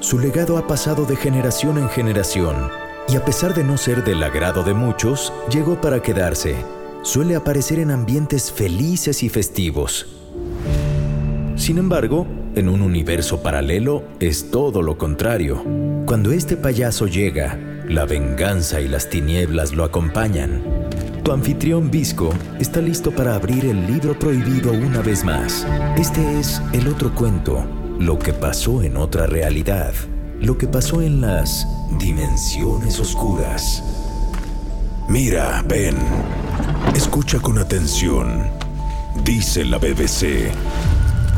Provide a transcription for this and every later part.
Su legado ha pasado de generación en generación y a pesar de no ser del agrado de muchos, llegó para quedarse. Suele aparecer en ambientes felices y festivos. Sin embargo, en un universo paralelo es todo lo contrario. Cuando este payaso llega, la venganza y las tinieblas lo acompañan. Tu anfitrión Visco está listo para abrir el libro prohibido una vez más. Este es el otro cuento lo que pasó en otra realidad, lo que pasó en las dimensiones oscuras. Mira, ven, escucha con atención. Dice la BBC,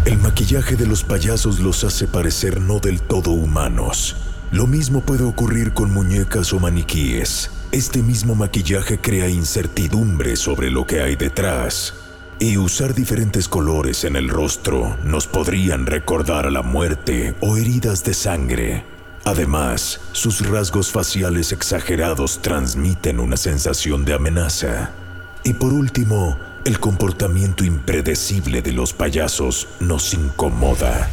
el maquillaje de los payasos los hace parecer no del todo humanos. Lo mismo puede ocurrir con muñecas o maniquíes. Este mismo maquillaje crea incertidumbre sobre lo que hay detrás. Y usar diferentes colores en el rostro nos podrían recordar a la muerte o heridas de sangre. Además, sus rasgos faciales exagerados transmiten una sensación de amenaza. Y por último, el comportamiento impredecible de los payasos nos incomoda.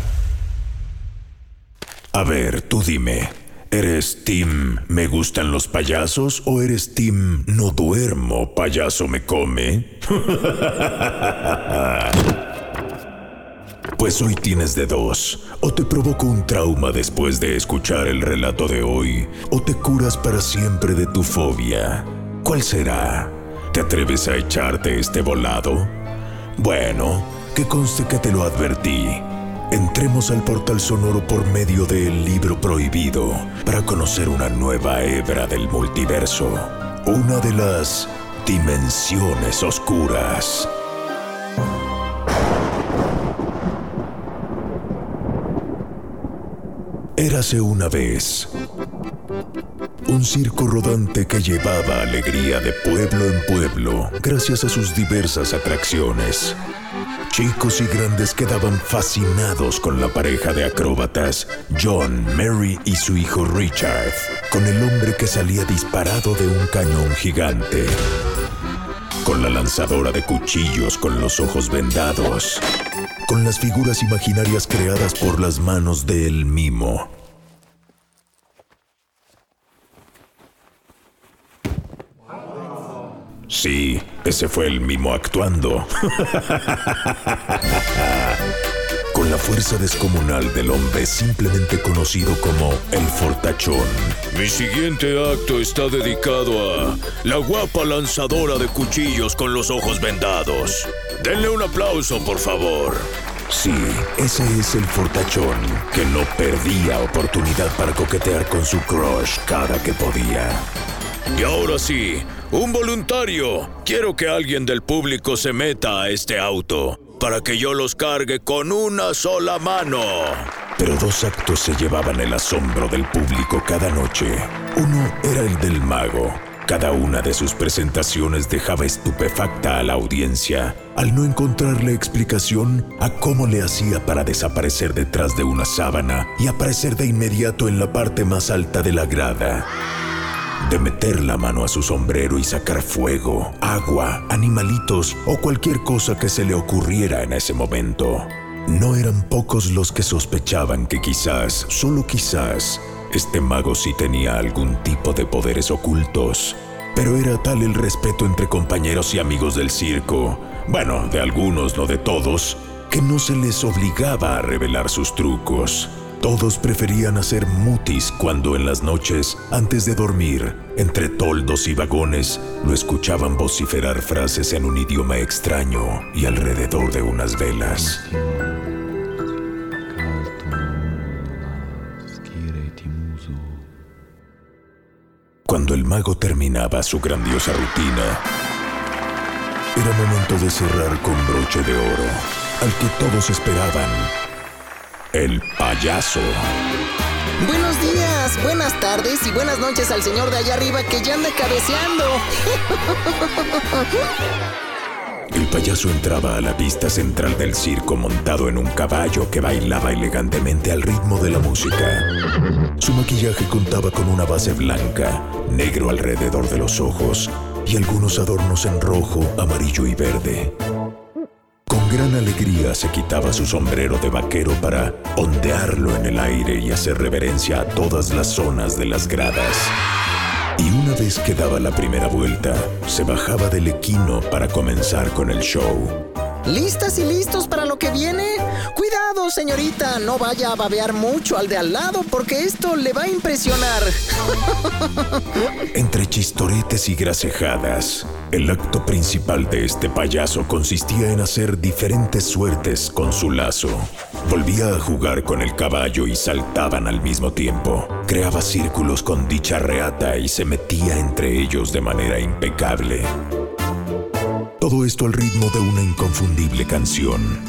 A ver, tú dime, ¿eres Tim me gustan los payasos o eres Tim no duermo, payaso me come? Pues hoy tienes de dos. O te provoco un trauma después de escuchar el relato de hoy, o te curas para siempre de tu fobia. ¿Cuál será? ¿Te atreves a echarte este volado? Bueno, que conste que te lo advertí. Entremos al portal sonoro por medio del libro prohibido para conocer una nueva hebra del multiverso. Una de las dimensiones oscuras. Érase una vez un circo rodante que llevaba alegría de pueblo en pueblo gracias a sus diversas atracciones. Chicos y grandes quedaban fascinados con la pareja de acróbatas, John, Mary y su hijo Richard, con el hombre que salía disparado de un cañón gigante, con la lanzadora de cuchillos con los ojos vendados, con las figuras imaginarias creadas por las manos de El Mimo. Sí, ese fue el mimo actuando. Con la fuerza descomunal del hombre simplemente conocido como el fortachón. Mi siguiente acto está dedicado a la guapa lanzadora de cuchillos con los ojos vendados. Denle un aplauso, por favor. Sí, ese es el fortachón que no perdía oportunidad para coquetear con su crush cada que podía. Y ahora sí, un voluntario. Quiero que alguien del público se meta a este auto para que yo los cargue con una sola mano. Pero dos actos se llevaban el asombro del público cada noche. Uno era el del mago. Cada una de sus presentaciones dejaba estupefacta a la audiencia al no encontrarle explicación a cómo le hacía para desaparecer detrás de una sábana y aparecer de inmediato en la parte más alta de la grada de meter la mano a su sombrero y sacar fuego, agua, animalitos o cualquier cosa que se le ocurriera en ese momento. No eran pocos los que sospechaban que quizás, solo quizás, este mago sí tenía algún tipo de poderes ocultos. Pero era tal el respeto entre compañeros y amigos del circo, bueno, de algunos, no de todos, que no se les obligaba a revelar sus trucos. Todos preferían hacer mutis cuando en las noches, antes de dormir, entre toldos y vagones, lo escuchaban vociferar frases en un idioma extraño y alrededor de unas velas. Cuando el mago terminaba su grandiosa rutina, era momento de cerrar con broche de oro, al que todos esperaban el payaso. Buenos días, buenas tardes y buenas noches al señor de allá arriba que ya anda cabeceando. El payaso entraba a la vista central del circo montado en un caballo que bailaba elegantemente al ritmo de la música. Su maquillaje contaba con una base blanca, negro alrededor de los ojos y algunos adornos en rojo, amarillo y verde gran alegría se quitaba su sombrero de vaquero para ondearlo en el aire y hacer reverencia a todas las zonas de las gradas. Y una vez que daba la primera vuelta, se bajaba del equino para comenzar con el show. ¿Listas y listos para lo que viene? Cuidado, señorita, no vaya a babear mucho al de al lado porque esto le va a impresionar. Entre chistoretes y gracejadas, el acto principal de este payaso consistía en hacer diferentes suertes con su lazo. Volvía a jugar con el caballo y saltaban al mismo tiempo. Creaba círculos con dicha reata y se metía entre ellos de manera impecable. Todo esto al ritmo de una inconfundible canción,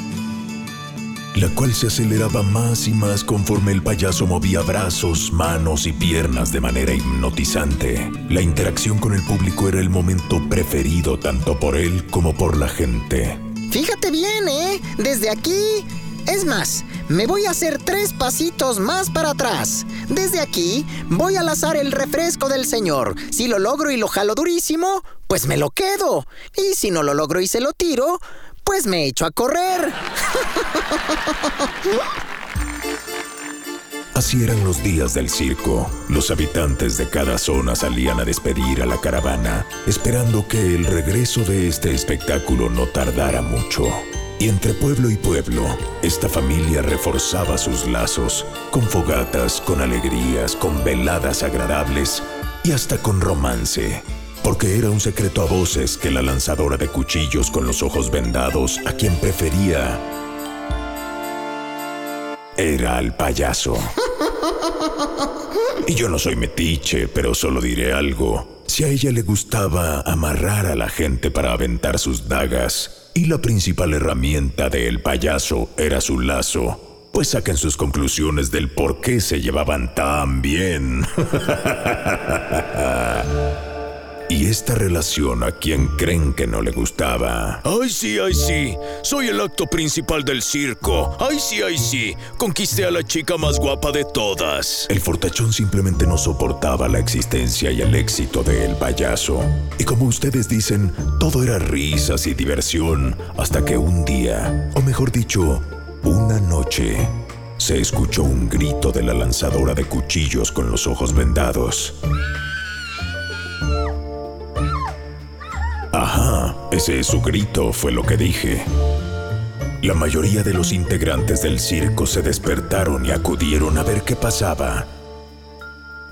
la cual se aceleraba más y más conforme el payaso movía brazos, manos y piernas de manera hipnotizante. La interacción con el público era el momento preferido tanto por él como por la gente. Fíjate bien, ¿eh? Desde aquí... Es más, me voy a hacer tres pasitos más para atrás. Desde aquí voy a lazar el refresco del señor. Si lo logro y lo jalo durísimo, pues me lo quedo. Y si no lo logro y se lo tiro, pues me echo a correr. Así eran los días del circo. Los habitantes de cada zona salían a despedir a la caravana, esperando que el regreso de este espectáculo no tardara mucho. Y entre pueblo y pueblo, esta familia reforzaba sus lazos, con fogatas, con alegrías, con veladas agradables y hasta con romance porque era un secreto a voces que la lanzadora de cuchillos con los ojos vendados a quien prefería era al payaso. Y yo no soy metiche, pero solo diré algo. Si a ella le gustaba amarrar a la gente para aventar sus dagas, y la principal herramienta del payaso era su lazo, pues saquen sus conclusiones del por qué se llevaban tan bien. Y esta relación a quien creen que no le gustaba. Ay, sí, ay, sí. Soy el acto principal del circo. Ay, sí, ay, sí. Conquisté a la chica más guapa de todas. El fortachón simplemente no soportaba la existencia y el éxito del payaso. Y como ustedes dicen, todo era risas y diversión hasta que un día, o mejor dicho, una noche, se escuchó un grito de la lanzadora de cuchillos con los ojos vendados. Ese es su grito, fue lo que dije. La mayoría de los integrantes del circo se despertaron y acudieron a ver qué pasaba.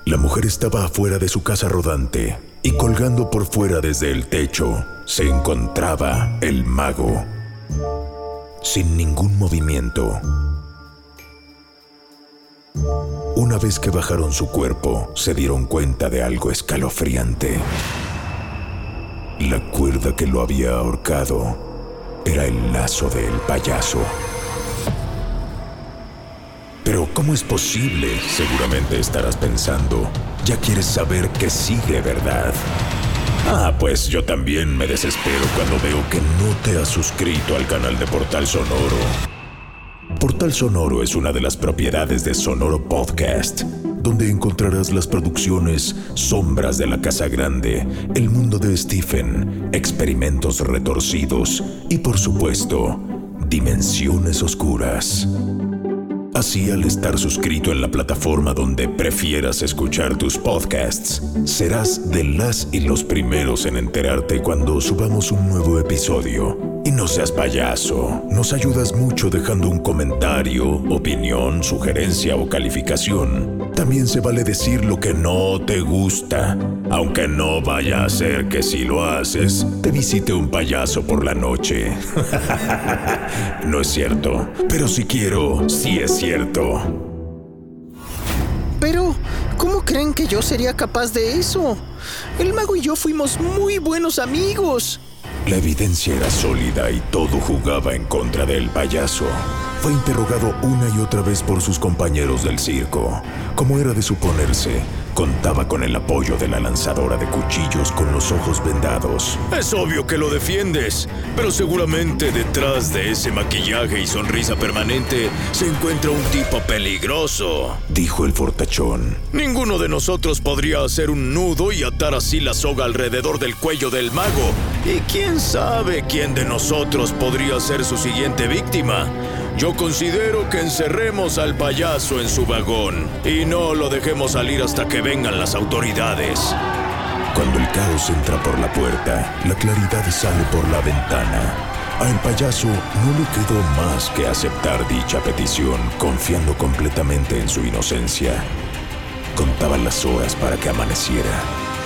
La mujer estaba afuera de su casa rodante y colgando por fuera desde el techo se encontraba el mago, sin ningún movimiento. Una vez que bajaron su cuerpo, se dieron cuenta de algo escalofriante. La cuerda que lo había ahorcado era el lazo del payaso. Pero ¿cómo es posible? Seguramente estarás pensando. Ya quieres saber qué sigue, ¿verdad? Ah, pues yo también me desespero cuando veo que no te has suscrito al canal de Portal Sonoro. Portal Sonoro es una de las propiedades de Sonoro Podcast donde encontrarás las producciones Sombras de la Casa Grande, El Mundo de Stephen, Experimentos Retorcidos y por supuesto, Dimensiones Oscuras. Así, al estar suscrito en la plataforma donde prefieras escuchar tus podcasts, serás de las y los primeros en enterarte cuando subamos un nuevo episodio. Y no seas payaso, nos ayudas mucho dejando un comentario, opinión, sugerencia o calificación. También se vale decir lo que no te gusta, aunque no vaya a ser que si lo haces, te visite un payaso por la noche. no es cierto, pero si quiero, sí es cierto. Pero, ¿cómo creen que yo sería capaz de eso? El mago y yo fuimos muy buenos amigos. La evidencia era sólida y todo jugaba en contra del payaso. Fue interrogado una y otra vez por sus compañeros del circo. Como era de suponerse, contaba con el apoyo de la lanzadora de cuchillos con los ojos vendados. Es obvio que lo defiendes, pero seguramente detrás de ese maquillaje y sonrisa permanente se encuentra un tipo peligroso, dijo el fortachón. Ninguno de nosotros podría hacer un nudo y atar así la soga alrededor del cuello del mago. Y quién sabe quién de nosotros podría ser su siguiente víctima. Yo considero que encerremos al payaso en su vagón y no lo dejemos salir hasta que vengan las autoridades. Cuando el caos entra por la puerta, la claridad sale por la ventana. Al payaso no le quedó más que aceptar dicha petición, confiando completamente en su inocencia. Contaban las horas para que amaneciera.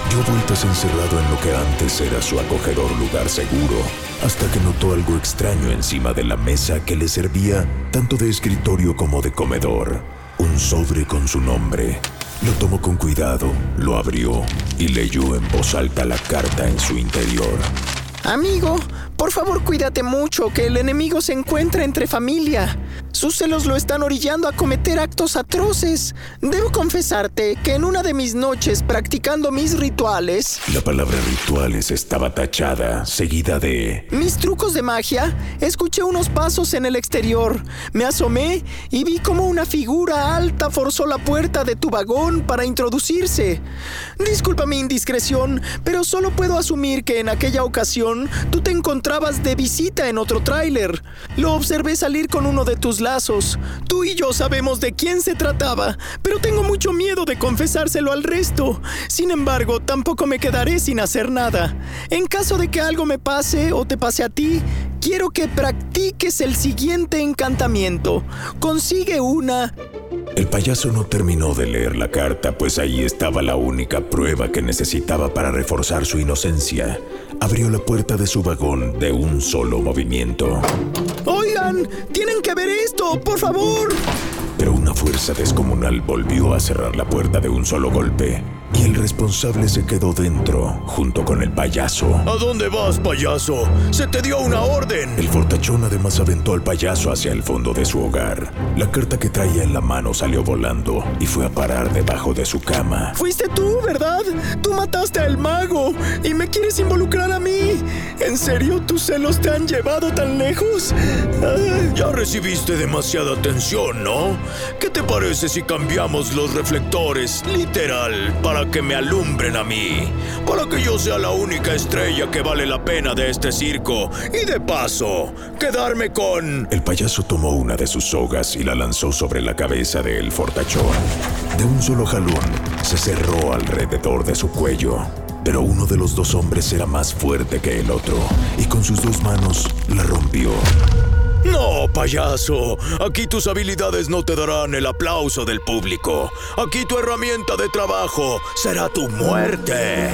Dio vueltas encerrado en lo que antes era su acogedor lugar seguro, hasta que notó algo extraño encima de la mesa que le servía tanto de escritorio como de comedor. Un sobre con su nombre. Lo tomó con cuidado, lo abrió y leyó en voz alta la carta en su interior. Amigo, por favor cuídate mucho, que el enemigo se encuentra entre familia. Sus celos lo están orillando a cometer actos atroces. Debo confesarte que en una de mis noches practicando mis rituales... La palabra rituales estaba tachada, seguida de... Mis trucos de magia, escuché unos pasos en el exterior. Me asomé y vi como una figura alta forzó la puerta de tu vagón para introducirse. Disculpa mi indiscreción, pero solo puedo asumir que en aquella ocasión tú te encontrabas de visita en otro tráiler. Lo observé salir con uno de tus lazos. Tú y yo sabemos de quién se trataba, pero tengo mucho miedo de confesárselo al resto. Sin embargo, tampoco me quedaré sin hacer nada. En caso de que algo me pase o te pase a ti, quiero que practiques el siguiente encantamiento. Consigue una... El payaso no terminó de leer la carta, pues ahí estaba la única prueba que necesitaba para reforzar su inocencia. Abrió la puerta de su vagón de un solo movimiento. Oigan, tienen que ver esto, por favor. Pero una fuerza descomunal volvió a cerrar la puerta de un solo golpe y el responsable se quedó dentro, junto con el payaso. ¿A dónde vas, payaso? ¡Se te dio una orden! El fortachón además aventó al payaso hacia el fondo de su hogar. La carta que traía en la mano salió volando y fue a parar debajo de su cama. Fuiste tú, ¿verdad? Tú mataste al mago y me quieres involucrar a mí. ¿En serio tus celos te han llevado tan lejos? Ah. Ya recibiste demasiada atención, ¿no? ¿Qué te parece si cambiamos los reflectores, literal, para que me alumbren a mí, para que yo sea la única estrella que vale la pena de este circo y de paso, quedarme con... El payaso tomó una de sus sogas y la lanzó sobre la cabeza del fortachón. De un solo jalón, se cerró alrededor de su cuello. Pero uno de los dos hombres era más fuerte que el otro y con sus dos manos la rompió. No, payaso. Aquí tus habilidades no te darán el aplauso del público. Aquí tu herramienta de trabajo será tu muerte.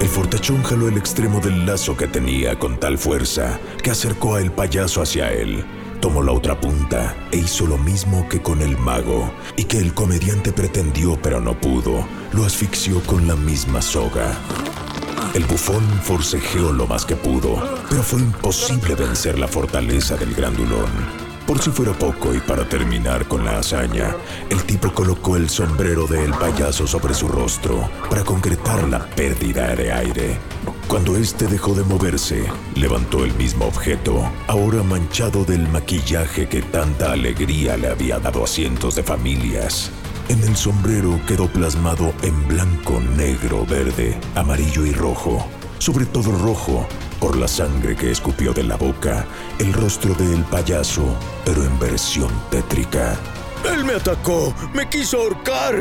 El fortachón jaló el extremo del lazo que tenía con tal fuerza que acercó a el payaso hacia él. Tomó la otra punta e hizo lo mismo que con el mago y que el comediante pretendió pero no pudo. Lo asfixió con la misma soga. El bufón forcejeó lo más que pudo, pero fue imposible vencer la fortaleza del grandulón. Por si fuera poco y para terminar con la hazaña, el tipo colocó el sombrero del payaso sobre su rostro para concretar la pérdida de aire. Cuando éste dejó de moverse, levantó el mismo objeto, ahora manchado del maquillaje que tanta alegría le había dado a cientos de familias. En el sombrero quedó plasmado en blanco, negro, verde, amarillo y rojo, sobre todo rojo, por la sangre que escupió de la boca, el rostro del payaso, pero en versión tétrica. Él me atacó, me quiso ahorcar.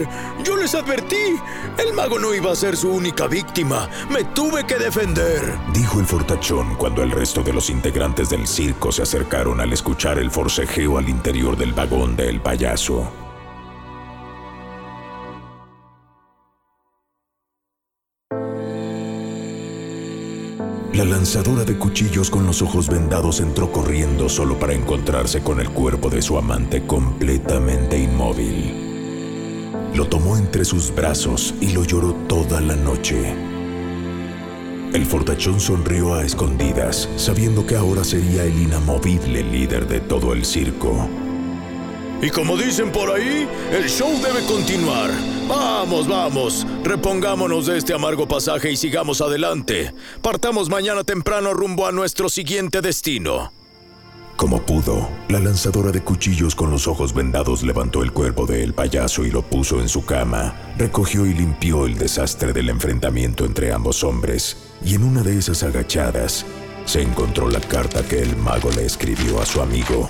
Yo les advertí. El mago no iba a ser su única víctima. Me tuve que defender. Dijo el fortachón cuando el resto de los integrantes del circo se acercaron al escuchar el forcejeo al interior del vagón del payaso. La lanzadora de cuchillos con los ojos vendados entró corriendo solo para encontrarse con el cuerpo de su amante completamente inmóvil. Lo tomó entre sus brazos y lo lloró toda la noche. El fortachón sonrió a escondidas, sabiendo que ahora sería el inamovible líder de todo el circo. Y como dicen por ahí, el show debe continuar. Vamos, vamos, repongámonos de este amargo pasaje y sigamos adelante. Partamos mañana temprano rumbo a nuestro siguiente destino. Como pudo, la lanzadora de cuchillos con los ojos vendados levantó el cuerpo del payaso y lo puso en su cama, recogió y limpió el desastre del enfrentamiento entre ambos hombres, y en una de esas agachadas se encontró la carta que el mago le escribió a su amigo.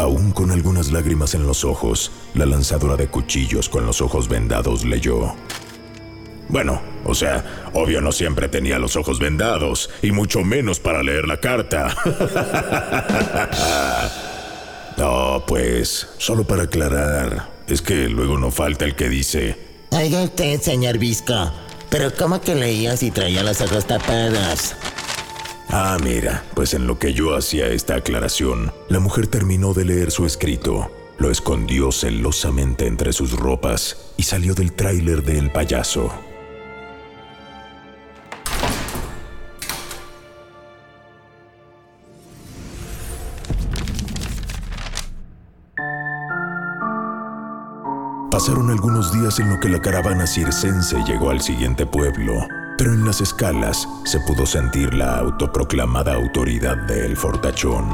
Aún con algunas lágrimas en los ojos, la lanzadora de cuchillos con los ojos vendados leyó. Bueno, o sea, obvio no siempre tenía los ojos vendados, y mucho menos para leer la carta. no, pues, solo para aclarar, es que luego no falta el que dice... Oiga usted, señor Visco, pero ¿cómo que leía si traía los ojos tapados? Ah, mira, pues en lo que yo hacía esta aclaración, la mujer terminó de leer su escrito, lo escondió celosamente entre sus ropas y salió del tráiler del payaso. Pasaron algunos días en lo que la caravana circense llegó al siguiente pueblo, pero en las escalas se pudo sentir la autoproclamada autoridad del fortachón.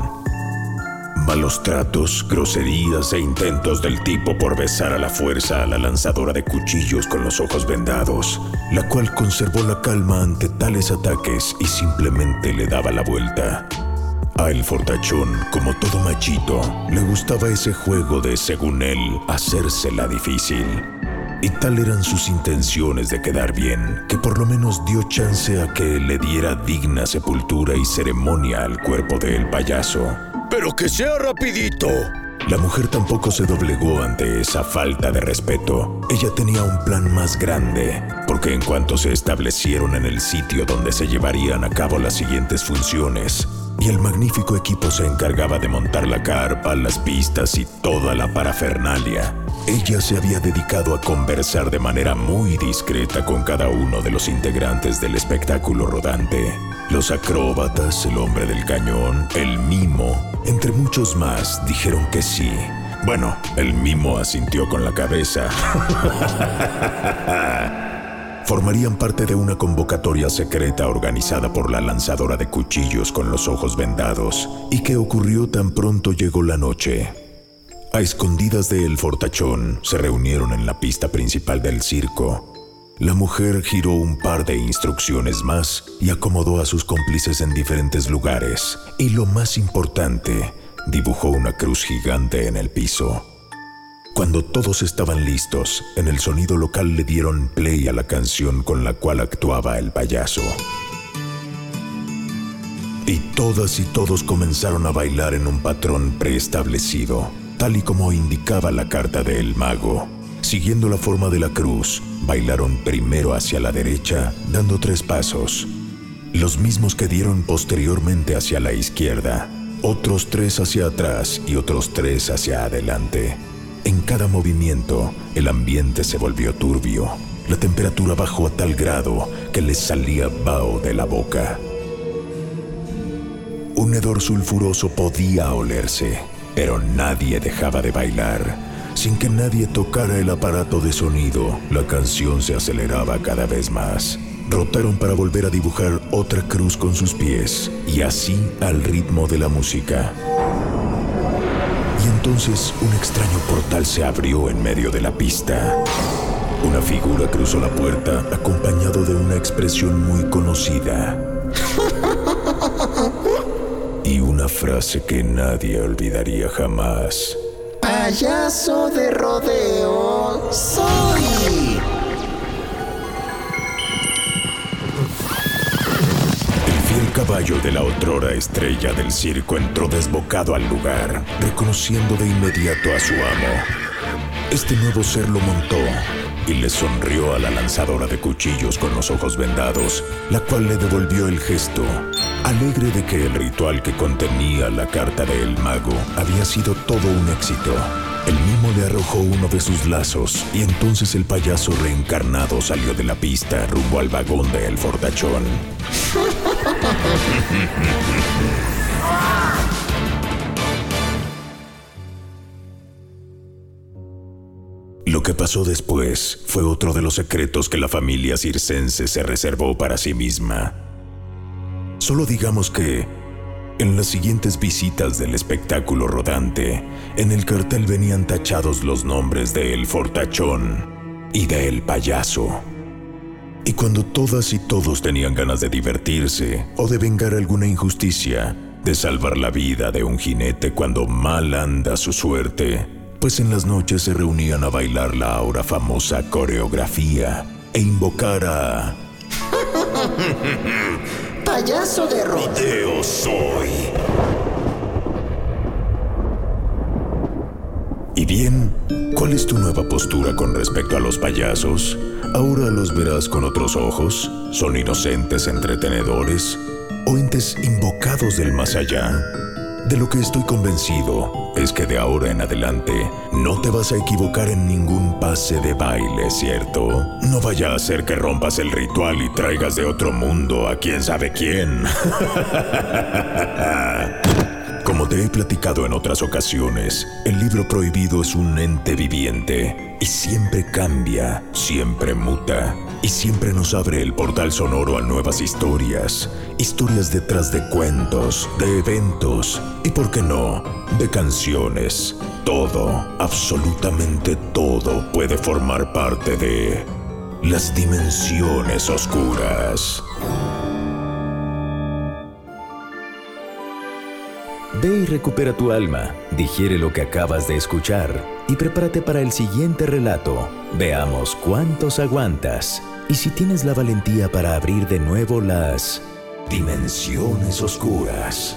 Malos tratos, groserías e intentos del tipo por besar a la fuerza a la lanzadora de cuchillos con los ojos vendados, la cual conservó la calma ante tales ataques y simplemente le daba la vuelta. A el fortachón, como todo machito, le gustaba ese juego de, según él, hacérsela difícil. Y tal eran sus intenciones de quedar bien, que por lo menos dio chance a que le diera digna sepultura y ceremonia al cuerpo del payaso. Pero que sea rapidito. La mujer tampoco se doblegó ante esa falta de respeto. Ella tenía un plan más grande, porque en cuanto se establecieron en el sitio donde se llevarían a cabo las siguientes funciones, y el magnífico equipo se encargaba de montar la carpa, las pistas y toda la parafernalia. Ella se había dedicado a conversar de manera muy discreta con cada uno de los integrantes del espectáculo rodante. Los acróbatas, el hombre del cañón, el mimo, entre muchos más, dijeron que sí. Bueno, el mimo asintió con la cabeza. Formarían parte de una convocatoria secreta organizada por la lanzadora de cuchillos con los ojos vendados y que ocurrió tan pronto llegó la noche. A escondidas de El Fortachón se reunieron en la pista principal del circo. La mujer giró un par de instrucciones más y acomodó a sus cómplices en diferentes lugares. Y lo más importante, dibujó una cruz gigante en el piso. Cuando todos estaban listos, en el sonido local le dieron play a la canción con la cual actuaba el payaso. Y todas y todos comenzaron a bailar en un patrón preestablecido, tal y como indicaba la carta del mago. Siguiendo la forma de la cruz, bailaron primero hacia la derecha, dando tres pasos, los mismos que dieron posteriormente hacia la izquierda, otros tres hacia atrás y otros tres hacia adelante. En cada movimiento, el ambiente se volvió turbio. La temperatura bajó a tal grado que les salía vaho de la boca. Un hedor sulfuroso podía olerse, pero nadie dejaba de bailar. Sin que nadie tocara el aparato de sonido, la canción se aceleraba cada vez más. Rotaron para volver a dibujar otra cruz con sus pies, y así al ritmo de la música. Y entonces un extraño portal se abrió en medio de la pista. Una figura cruzó la puerta acompañado de una expresión muy conocida. Y una frase que nadie olvidaría jamás. Payaso de rodeo soy. El fiel caballo de la otrora estrella del circo entró desbocado al lugar, reconociendo de inmediato a su amo. Este nuevo ser lo montó y le sonrió a la lanzadora de cuchillos con los ojos vendados, la cual le devolvió el gesto, alegre de que el ritual que contenía la carta del mago había sido todo un éxito. El mimo le arrojó uno de sus lazos y entonces el payaso reencarnado salió de la pista rumbo al vagón de El Fortachón. Lo que pasó después fue otro de los secretos que la familia circense se reservó para sí misma. Solo digamos que, en las siguientes visitas del espectáculo rodante, en el cartel venían tachados los nombres de El Fortachón y de El Payaso. Y cuando todas y todos tenían ganas de divertirse o de vengar alguna injusticia, de salvar la vida de un jinete cuando mal anda su suerte, pues en las noches se reunían a bailar la ahora famosa coreografía e invocar a... Payaso de rodeo. Soy. Y bien, ¿cuál es tu nueva postura con respecto a los payasos? ¿Ahora los verás con otros ojos? ¿Son inocentes entretenedores? ¿O entes invocados del más allá? De lo que estoy convencido es que de ahora en adelante no te vas a equivocar en ningún pase de baile, ¿cierto? No vaya a ser que rompas el ritual y traigas de otro mundo a quién sabe quién. Como te he platicado en otras ocasiones, el libro prohibido es un ente viviente y siempre cambia, siempre muta y siempre nos abre el portal sonoro a nuevas historias, historias detrás de cuentos, de eventos y, por qué no, de canciones. Todo, absolutamente todo puede formar parte de las dimensiones oscuras. Ve y recupera tu alma, digiere lo que acabas de escuchar y prepárate para el siguiente relato. Veamos cuántos aguantas y si tienes la valentía para abrir de nuevo las dimensiones oscuras.